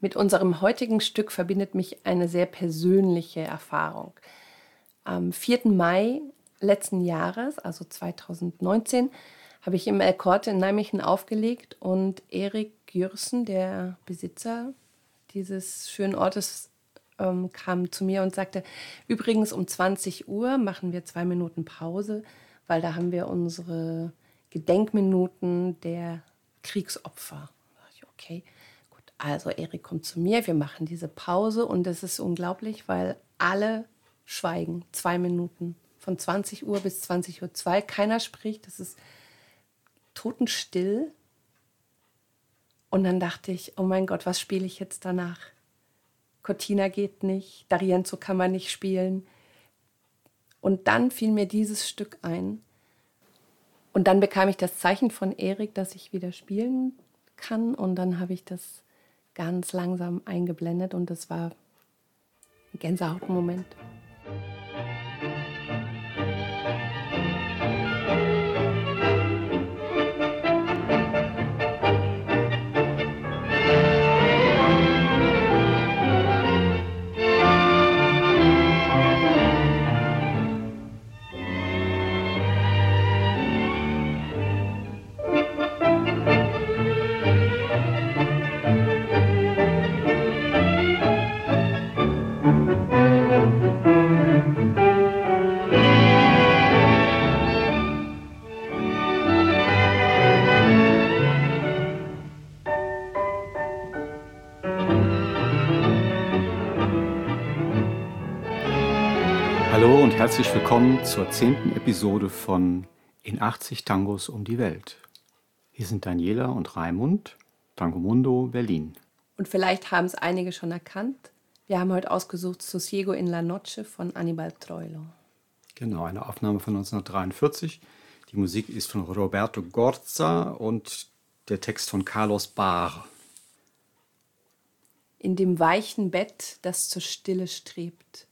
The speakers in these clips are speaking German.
Mit unserem heutigen Stück verbindet mich eine sehr persönliche Erfahrung. Am 4. Mai letzten Jahres, also 2019, habe ich im El Corte in Nijmegen aufgelegt und Erik Gürsen, der Besitzer dieses schönen Ortes, ähm, kam zu mir und sagte, übrigens um 20 Uhr machen wir zwei Minuten Pause, weil da haben wir unsere Gedenkminuten der Kriegsopfer. Okay, gut. Also Erik kommt zu mir, wir machen diese Pause und es ist unglaublich, weil alle schweigen. Zwei Minuten. Von 20 Uhr bis 20 Uhr zwei. Keiner spricht. Es ist totenstill. Und dann dachte ich, oh mein Gott, was spiele ich jetzt danach? Cortina geht nicht, D'Arienzo kann man nicht spielen. Und dann fiel mir dieses Stück ein. Und dann bekam ich das Zeichen von Erik, dass ich wieder spielen kann. Und dann habe ich das ganz langsam eingeblendet und das war ein Gänsehautmoment. Herzlich willkommen zur zehnten Episode von In 80 Tangos um die Welt. Hier sind Daniela und Raimund, Tango Mundo, Berlin. Und vielleicht haben es einige schon erkannt. Wir haben heute ausgesucht Sosiego in la Noche von Anibal Troilo. Genau, eine Aufnahme von 1943. Die Musik ist von Roberto Gorza und der Text von Carlos Barr. In dem weichen Bett, das zur Stille strebt,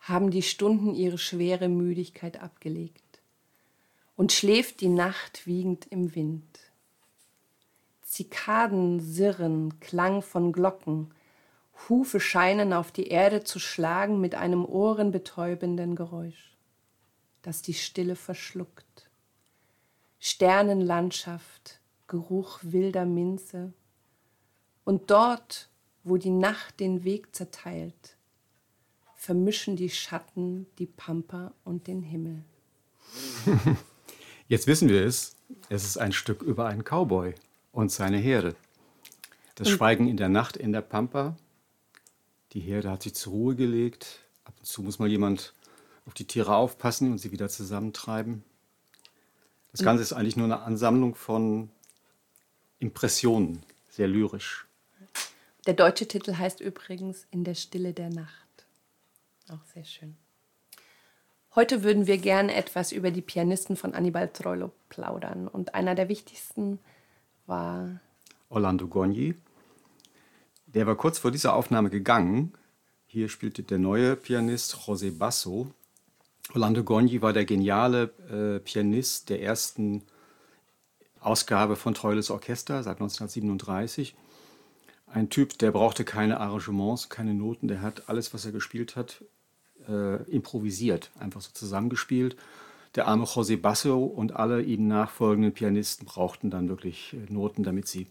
haben die Stunden ihre schwere Müdigkeit abgelegt und schläft die Nacht wiegend im Wind. Zikaden sirren, Klang von Glocken, Hufe scheinen auf die Erde zu schlagen mit einem ohrenbetäubenden Geräusch, das die Stille verschluckt. Sternenlandschaft, Geruch wilder Minze, und dort, wo die Nacht den Weg zerteilt, vermischen die Schatten die Pampa und den Himmel. Jetzt wissen wir es. Es ist ein Stück über einen Cowboy und seine Herde. Das Schweigen in der Nacht in der Pampa. Die Herde hat sich zur Ruhe gelegt. Ab und zu muss mal jemand auf die Tiere aufpassen und sie wieder zusammentreiben. Das Ganze ist eigentlich nur eine Ansammlung von Impressionen, sehr lyrisch. Der deutsche Titel heißt übrigens In der Stille der Nacht. Auch sehr schön. Heute würden wir gerne etwas über die Pianisten von Annibal Troilo plaudern. Und einer der wichtigsten war Orlando Gogni. Der war kurz vor dieser Aufnahme gegangen. Hier spielte der neue Pianist José Basso. Orlando Gogni war der geniale äh, Pianist der ersten Ausgabe von Troiles Orchester seit 1937. Ein Typ, der brauchte keine Arrangements, keine Noten, der hat alles, was er gespielt hat, äh, improvisiert, einfach so zusammengespielt. Der arme José Basso und alle ihnen nachfolgenden Pianisten brauchten dann wirklich äh, Noten, damit sie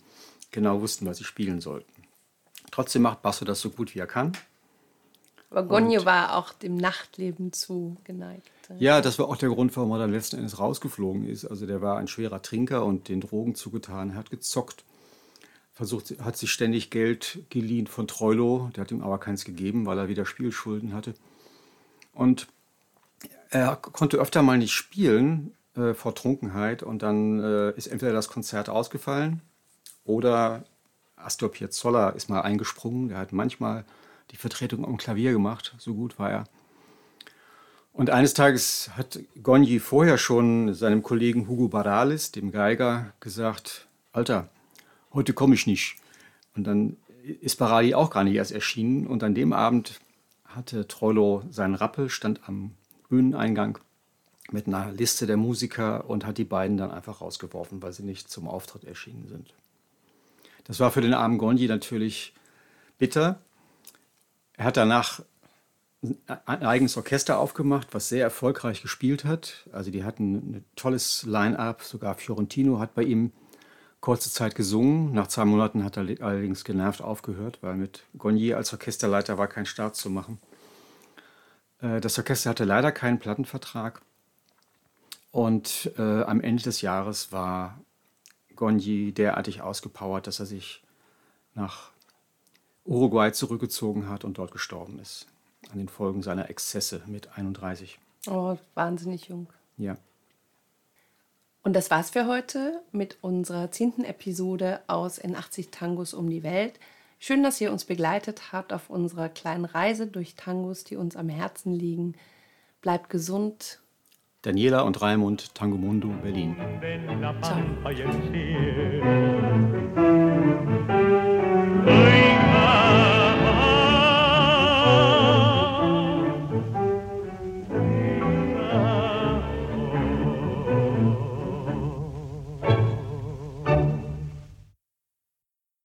genau wussten, was sie spielen sollten. Trotzdem macht Basso das so gut wie er kann. Aber Gonje war auch dem Nachtleben zu geneigt. Ja, das war auch der Grund, warum er dann letzten Endes rausgeflogen ist. Also der war ein schwerer Trinker und den Drogen zugetan, hat gezockt, versucht, hat sich ständig Geld geliehen von Troilo, der hat ihm aber keins gegeben, weil er wieder Spielschulden hatte. Und er konnte öfter mal nicht spielen äh, vor Trunkenheit und dann äh, ist entweder das Konzert ausgefallen oder Astor Piazzolla ist mal eingesprungen. Der hat manchmal die Vertretung am Klavier gemacht, so gut war er. Und eines Tages hat Gogni vorher schon seinem Kollegen Hugo Baralis, dem Geiger, gesagt: Alter, heute komme ich nicht. Und dann ist Barali auch gar nicht erst erschienen. Und an dem Abend hatte Troilo seinen Rappel, stand am Bühneneingang mit einer Liste der Musiker und hat die beiden dann einfach rausgeworfen, weil sie nicht zum Auftritt erschienen sind. Das war für den armen Gondi natürlich bitter. Er hat danach ein eigenes Orchester aufgemacht, was sehr erfolgreich gespielt hat. Also die hatten ein tolles Line-up. Sogar Fiorentino hat bei ihm kurze Zeit gesungen. Nach zwei Monaten hat er allerdings genervt aufgehört, weil mit Gonier als Orchesterleiter war kein Start zu machen. Äh, das Orchester hatte leider keinen Plattenvertrag. Und äh, am Ende des Jahres war Gonji derartig ausgepowert, dass er sich nach Uruguay zurückgezogen hat und dort gestorben ist. An den Folgen seiner Exzesse mit 31. Oh, wahnsinnig jung. Ja. Und das war's für heute mit unserer zehnten Episode aus In 80 Tangos um die Welt. Schön, dass ihr uns begleitet habt auf unserer kleinen Reise durch Tangos, die uns am Herzen liegen. Bleibt gesund. Daniela und Raimund, Tango Mundo, Berlin. Ciao.